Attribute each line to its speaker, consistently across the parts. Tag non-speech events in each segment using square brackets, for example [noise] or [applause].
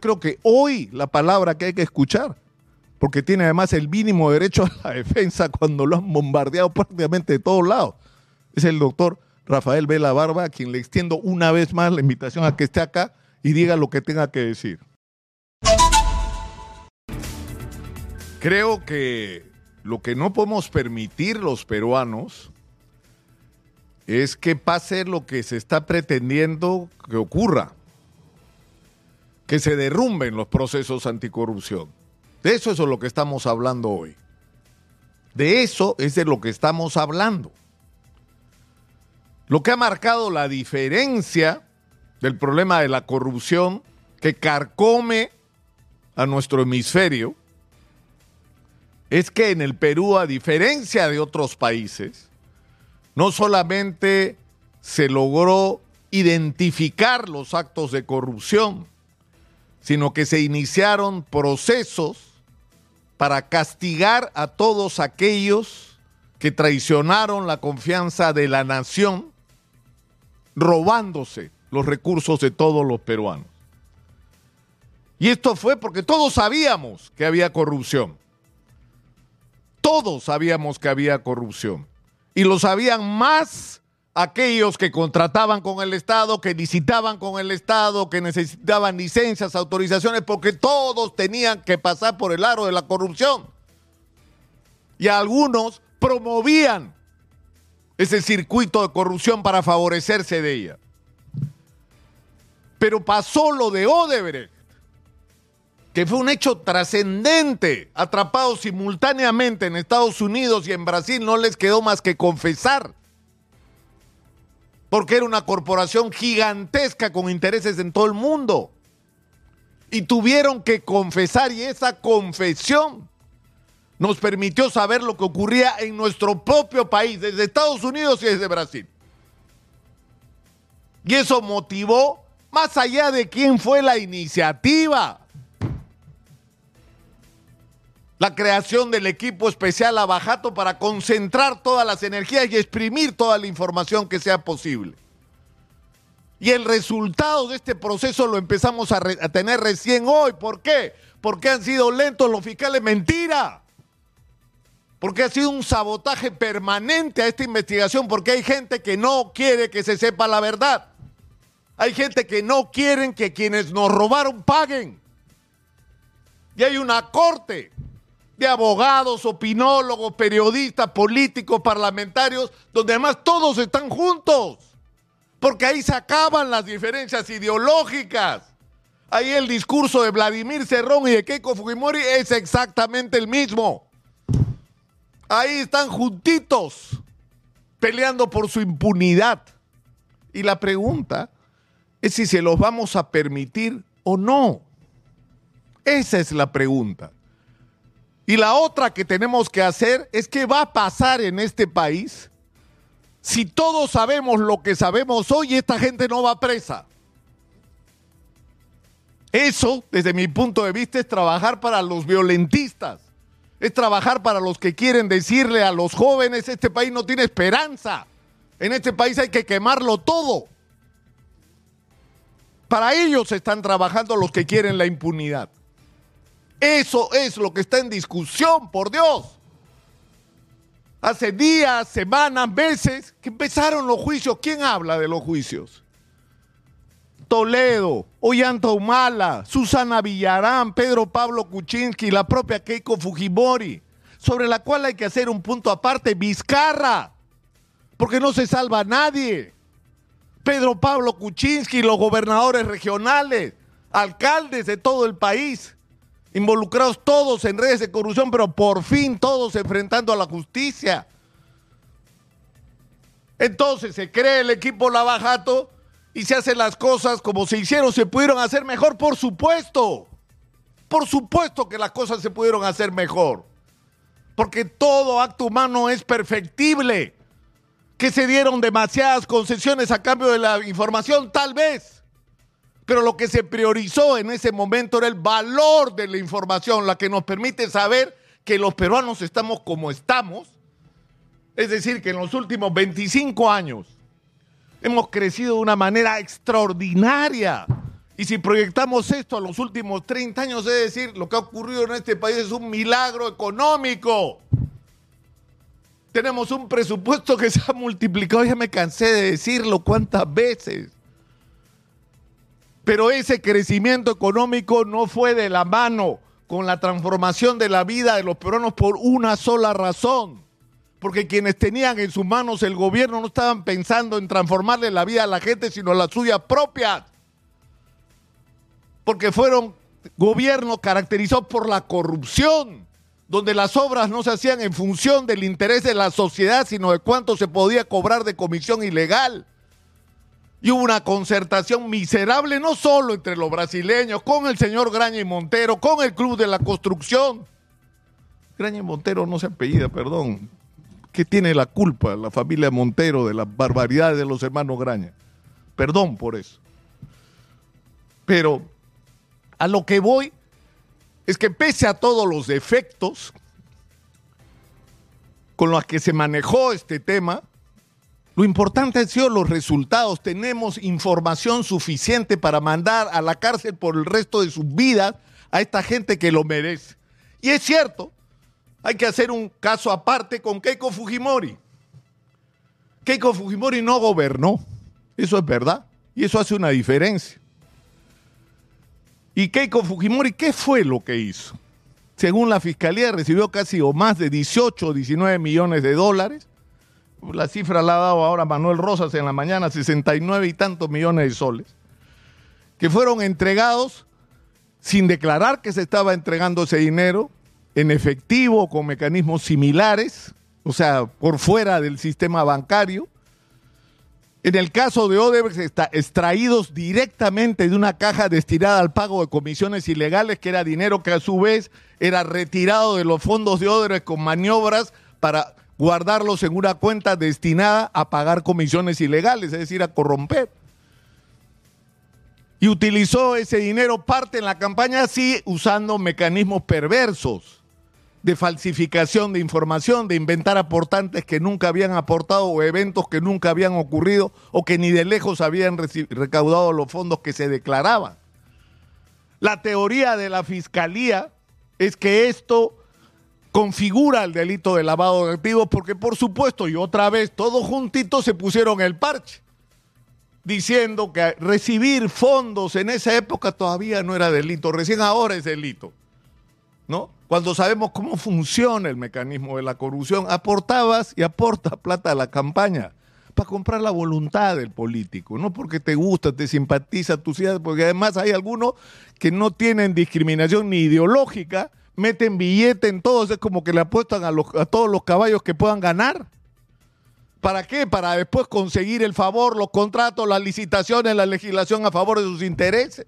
Speaker 1: creo que hoy la palabra que hay que escuchar, porque tiene además el mínimo derecho [laughs] a la defensa cuando lo han bombardeado prácticamente de todos lados, es el doctor Rafael Vela Barba, a quien le extiendo una vez más la invitación a que esté acá y diga lo que tenga que decir. Creo que lo que no podemos permitir los peruanos es que pase lo que se está pretendiendo que ocurra, que se derrumben los procesos anticorrupción. De eso es de lo que estamos hablando hoy. De eso es de lo que estamos hablando. Lo que ha marcado la diferencia del problema de la corrupción que carcome a nuestro hemisferio es que en el Perú, a diferencia de otros países, no solamente se logró identificar los actos de corrupción, sino que se iniciaron procesos para castigar a todos aquellos que traicionaron la confianza de la nación, robándose los recursos de todos los peruanos. Y esto fue porque todos sabíamos que había corrupción. Todos sabíamos que había corrupción. Y lo sabían más aquellos que contrataban con el Estado, que licitaban con el Estado, que necesitaban licencias, autorizaciones, porque todos tenían que pasar por el aro de la corrupción. Y algunos promovían ese circuito de corrupción para favorecerse de ella. Pero pasó lo de Odebrecht que fue un hecho trascendente, atrapados simultáneamente en Estados Unidos y en Brasil, no les quedó más que confesar, porque era una corporación gigantesca con intereses en todo el mundo. Y tuvieron que confesar y esa confesión nos permitió saber lo que ocurría en nuestro propio país, desde Estados Unidos y desde Brasil. Y eso motivó, más allá de quién fue la iniciativa, la creación del equipo especial Abajato para concentrar todas las energías y exprimir toda la información que sea posible. Y el resultado de este proceso lo empezamos a, tener recién hoy. ¿Por qué? Porque han sido lentos los fiscales. Mentira. Porque ha sido un sabotaje permanente a esta investigación. Porque hay gente que no quiere que se sepa la verdad. Hay gente que no quieren que quienes nos robaron paguen. Y hay una corte de abogados, opinólogos, periodistas, políticos, parlamentarios, donde además todos están juntos, porque ahí se acaban las diferencias ideológicas. Ahí el discurso de Vladimir Cerrón y de Keiko Fujimori es exactamente el mismo. Ahí están juntitos, peleando por su impunidad. Y la pregunta es si se los vamos a permitir o no. Esa es la pregunta. Y la otra que tenemos que hacer es qué va a pasar en este país si todos sabemos lo que sabemos hoy, esta gente no va presa. Eso, desde mi punto de vista, es trabajar para los violentistas. Es trabajar para los que quieren decirle a los jóvenes, este país no tiene esperanza. En este país hay que quemarlo todo. Para ellos están trabajando los que quieren la impunidad. Eso es lo que está en discusión, por Dios. Hace días, semanas, meses que empezaron los juicios. ¿Quién habla de los juicios? Toledo, Ollanta Humala, Susana Villarán, Pedro Pablo Kuczynski, la propia Keiko Fujimori, sobre la cual hay que hacer un punto aparte, Vizcarra, porque no se salva a nadie. Pedro Pablo Kuczynski, los gobernadores regionales, alcaldes de todo el país, involucrados todos en redes de corrupción, pero por fin todos enfrentando a la justicia. Entonces se cree el equipo Lavajato y se hacen las cosas como se hicieron, se pudieron hacer mejor, por supuesto. Por supuesto que las cosas se pudieron hacer mejor. Porque todo acto humano es perfectible. Que se dieron demasiadas concesiones a cambio de la información, tal vez. Pero lo que se priorizó en ese momento era el valor de la información, la que nos permite saber que los peruanos estamos como estamos. Es decir, que en los últimos 25 años hemos crecido de una manera extraordinaria Y si proyectamos esto a los últimos 30 años, es decir, lo que ha ocurrido en este país es un milagro económico. Tenemos un presupuesto que se ha multiplicado, ya me cansé de decirlo cuántas veces. Pero ese crecimiento económico no fue de la mano con la transformación de la vida de los peruanos por una sola razón. Porque quienes tenían en sus manos el gobierno no estaban pensando en transformarle la vida a la gente, sino la suya propia porque fueron gobiernos caracterizados por la corrupción, donde las obras no se hacían en función del interés de la sociedad, sino de cuánto se podía cobrar de comisión ilegal. Y hubo una concertación miserable no solo entre los brasileños, con el señor Graña y Montero, con el Club de la Construcción. Graña y Montero no se apellida, perdón. ¿Qué tiene la culpa la familia Montero de las barbaridades de los hermanos Graña? Perdón por eso. Pero a lo que voy es que pese a todos los defectos con los que se manejó este tema, lo importante han sido los resultados. Tenemos información suficiente para mandar a la cárcel por el resto de sus vidas a esta gente que lo merece. Y es cierto, hay que hacer un caso aparte con Keiko Fujimori. Keiko Fujimori no gobernó, eso es verdad, y eso hace una diferencia. Y Keiko Fujimori, ¿qué fue lo que hizo? Según la fiscalía, recibió casi o más de 18 o 19 millones de dólares. La cifra la ha dado ahora Manuel Rosas en la mañana, 69 y tantos millones de soles, que fueron entregados sin declarar que se estaba entregando ese dinero, en efectivo, con mecanismos similares, o sea, por fuera del sistema bancario, en el caso de Odebrecht, está extraídos directamente de una caja destinada al pago de comisiones ilegales, que era dinero que a su vez era retirado de los fondos de Odebrecht con maniobras para guardarlos en una cuenta destinada a pagar comisiones ilegales, es decir, a corromper. Y utilizó ese dinero parte en la campaña, sí, usando mecanismos perversos de falsificación de información, de inventar aportantes que nunca habían aportado o eventos que nunca habían ocurrido o que ni de lejos habían recaudado los fondos que se declaraban. La teoría de la fiscalía es que esto configura el delito de lavado de activos porque por supuesto y otra vez todos juntitos se pusieron el parche diciendo que recibir fondos en esa época todavía no era delito, recién ahora es delito. ¿No? cuando sabemos cómo funciona el mecanismo de la corrupción, aportabas y aportas plata a la campaña para comprar la voluntad del político, no porque te gusta, te simpatiza, tu ciudad, porque además hay algunos que no tienen discriminación ni ideológica, meten billete en todos, es como que le apuestan a, a todos los caballos que puedan ganar. ¿Para qué? Para después conseguir el favor, los contratos, las licitaciones, la legislación a favor de sus intereses.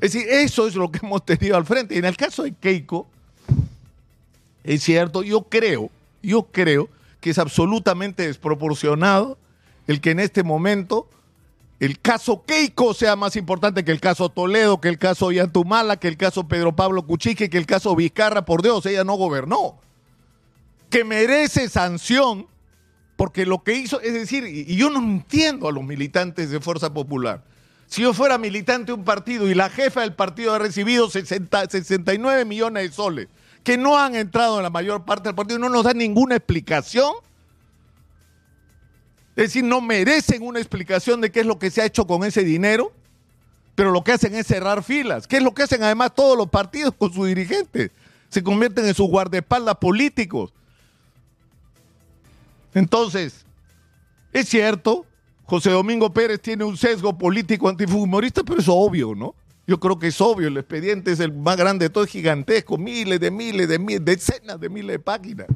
Speaker 1: Es decir, eso es lo que [laughs] hemos tenido al frente. Y en el caso de Keiko, es cierto, yo creo, yo creo que es absolutamente desproporcionado el que en este momento el caso Keiko sea más importante que el caso Toledo, que el caso Yantumala, que el caso Pedro Pablo Cuchique, que el caso Vizcarra. Por Dios, ella no gobernó. Que merece sanción porque lo que hizo, es decir, y yo no entiendo a los militantes de Fuerza Popular. Si yo fuera militante de un partido y la jefa del partido ha recibido 69 millones de soles que no han entrado en la mayor parte del partido, no nos dan ninguna explicación. Es decir, no merecen una explicación de qué es lo que se ha hecho con ese dinero, pero lo que hacen es cerrar filas. ¿Qué es lo que hacen además todos los partidos con sus dirigentes? Se convierten en sus guardaespaldas políticos. Entonces, es cierto, José Domingo Pérez tiene un sesgo político antifumorista, pero es obvio, ¿no? Yo creo que es obvio, el expediente es el más grande de todo, es gigantesco, miles de miles de miles, decenas de miles de páginas.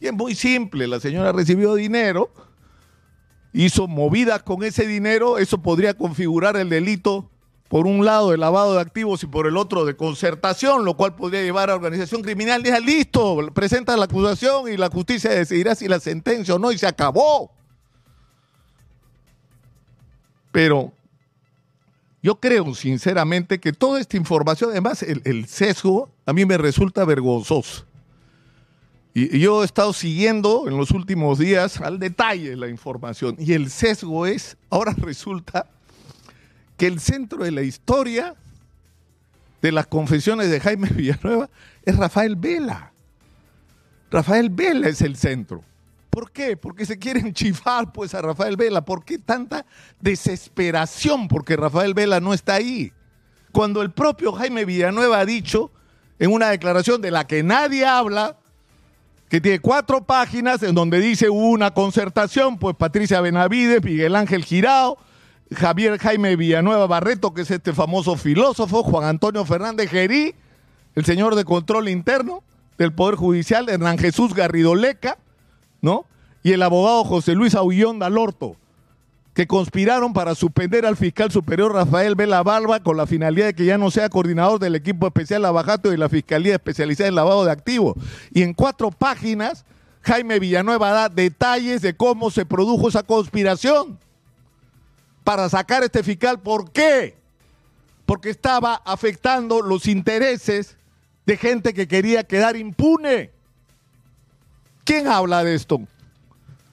Speaker 1: Y es muy simple, la señora recibió dinero, hizo movidas con ese dinero, eso podría configurar el delito por un lado de lavado de activos y por el otro de concertación, lo cual podría llevar a organización criminal. Dice, listo, presenta la acusación y la justicia decidirá si la sentencia o no y se acabó. Pero yo creo sinceramente que toda esta información, además el, sesgo, a mí me resulta vergonzoso. Y, yo he estado siguiendo en los últimos días al detalle la información. Y el sesgo es, ahora [laughs] resulta que el centro de la historia de las confesiones de Jaime [laughs] Villanueva es Rafael Vela. Rafael Vela es el centro. ¿Por qué? Porque se quieren [laughs] chifar pues a Rafael Vela. ¿Por qué tanta desesperación porque Rafael Vela no está ahí? Cuando el propio Jaime Villanueva ha dicho en una declaración de la que nadie habla, que tiene cuatro páginas en donde dice hubo una concertación, pues Patricia Benavides, Miguel Ángel Girao, Javier Jaime Villanueva Barreto, que es este famoso filósofo, Juan Antonio Fernández Gerí, el señor de control interno del Poder Judicial, Hernán Jesús Garrido Leca, ¿no? Y el abogado José Luis Aullón Dalorto, que conspiraron para suspender al fiscal superior Rafael Vela Barba con la finalidad de que ya no sea coordinador del equipo especial Lavajato y la Fiscalía Especializada en Lavado de Activos. Y en cuatro páginas, Jaime Villanueva da detalles de cómo se produjo esa conspiración para sacar este fiscal. ¿Por qué? Porque estaba afectando los intereses de gente que quería quedar impune. ¿Quién habla de esto?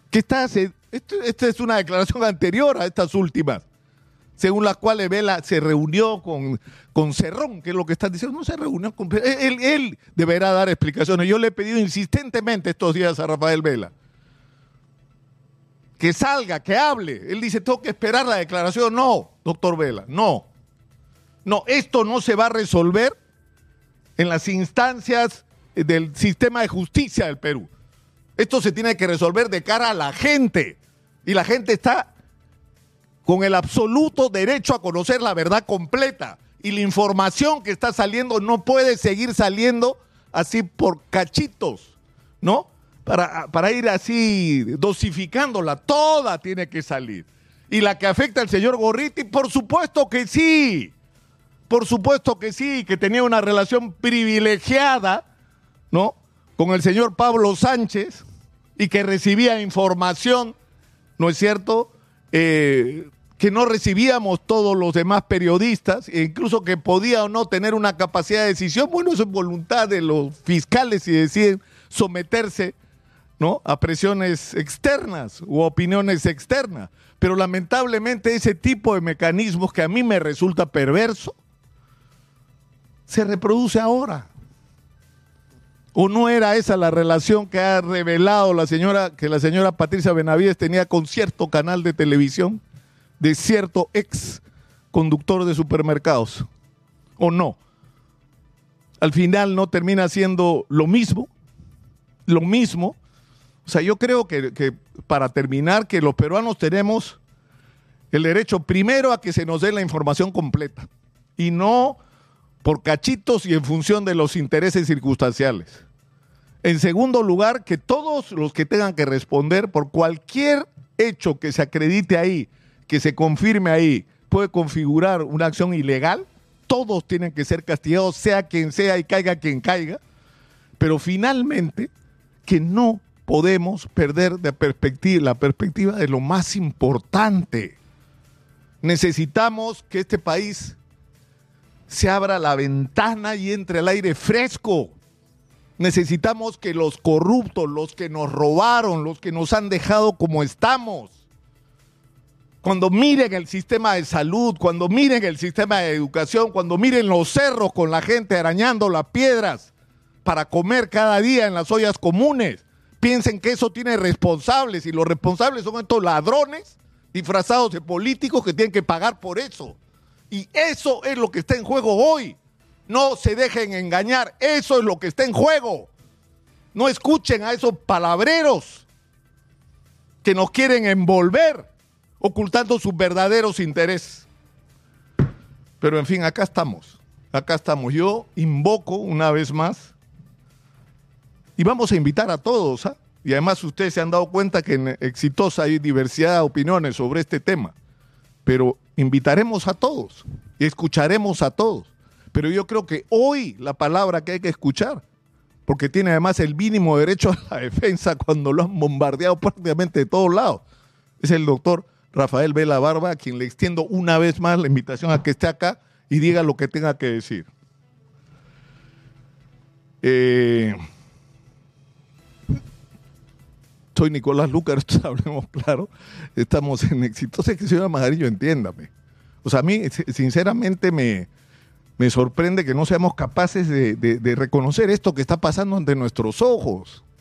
Speaker 1: ¿Qué está esta es una declaración anterior a estas últimas, según las cuales Vela se reunió con, con Cerrón, que es lo que están diciendo. No se reunió con. Él, él deberá dar explicaciones. Yo le he pedido insistentemente estos días a Rafael Vela que salga, que hable. Él dice, tengo que esperar la declaración. No, doctor Vela, no. No, esto no se va a resolver en las instancias del sistema de justicia del Perú. Esto se tiene que resolver de cara a la gente. Y la gente está con el absoluto derecho a conocer la verdad completa. Y la información que está saliendo no puede seguir saliendo así por cachitos, ¿no? Para, para ir así dosificándola. Toda tiene que salir. Y la que afecta al señor Gorriti, por supuesto que sí. Por supuesto que sí, que tenía una relación privilegiada, ¿no? Con el señor Pablo Sánchez y que recibía información ¿no es cierto? Eh, que no recibíamos todos los demás periodistas, e incluso que podía o no tener una capacidad de decisión, bueno, eso es voluntad de los fiscales si deciden someterse ¿no? a presiones externas u opiniones externas. Pero lamentablemente ese tipo de mecanismos que a mí me resulta perverso, se reproduce ahora. ¿O no era esa la relación que ha revelado la señora, que la señora Patricia Benavides tenía con cierto canal de televisión, de cierto ex conductor de supermercados? ¿O no? Al final no termina siendo lo mismo, lo mismo. O sea, yo creo que, que para terminar, que los peruanos tenemos el derecho primero a que se nos dé la información completa y no por cachitos y en función de los intereses circunstanciales. En segundo lugar, que todos los que tengan que responder por cualquier hecho que se acredite ahí, que se confirme ahí, puede configurar una acción ilegal, todos tienen que ser castigados, sea quien sea y caiga quien caiga, pero finalmente que no podemos perder de perspectiva, la perspectiva de lo más importante. Necesitamos que este país se abra la ventana y entre el aire fresco. Necesitamos que los corruptos, los que nos robaron, los que nos han dejado como estamos, cuando miren el sistema de salud, cuando miren el sistema de educación, cuando miren los cerros con la gente arañando las piedras para comer cada día en las ollas comunes, piensen que eso tiene responsables y los responsables son estos ladrones disfrazados de políticos que tienen que pagar por eso. Y eso es lo que está en juego hoy. No se dejen engañar. Eso es lo que está en juego. No escuchen a esos palabreros que nos quieren envolver ocultando sus verdaderos intereses. Pero en fin, acá estamos. Acá estamos. Yo invoco una vez más y vamos a invitar a todos. ¿ah? Y además ustedes se han dado cuenta que en Exitosa hay diversidad de opiniones sobre este tema pero invitaremos a todos escucharemos a todos. Pero yo creo que hoy la palabra que hay que escuchar, porque tiene además el mínimo derecho a la [laughs] defensa cuando lo han bombardeado prácticamente de todos lados, es el doctor Rafael Vela Barba, a quien le extiendo una vez más la invitación a que esté acá y diga lo que tenga que decir. Eh, soy Nicolás Lucas, [laughs] hablemos claro, estamos en exitosa que señora Majarillo, entiéndame. O sea, a mí sinceramente me, me sorprende que no seamos capaces de reconocer esto que está pasando ante nuestros ojos.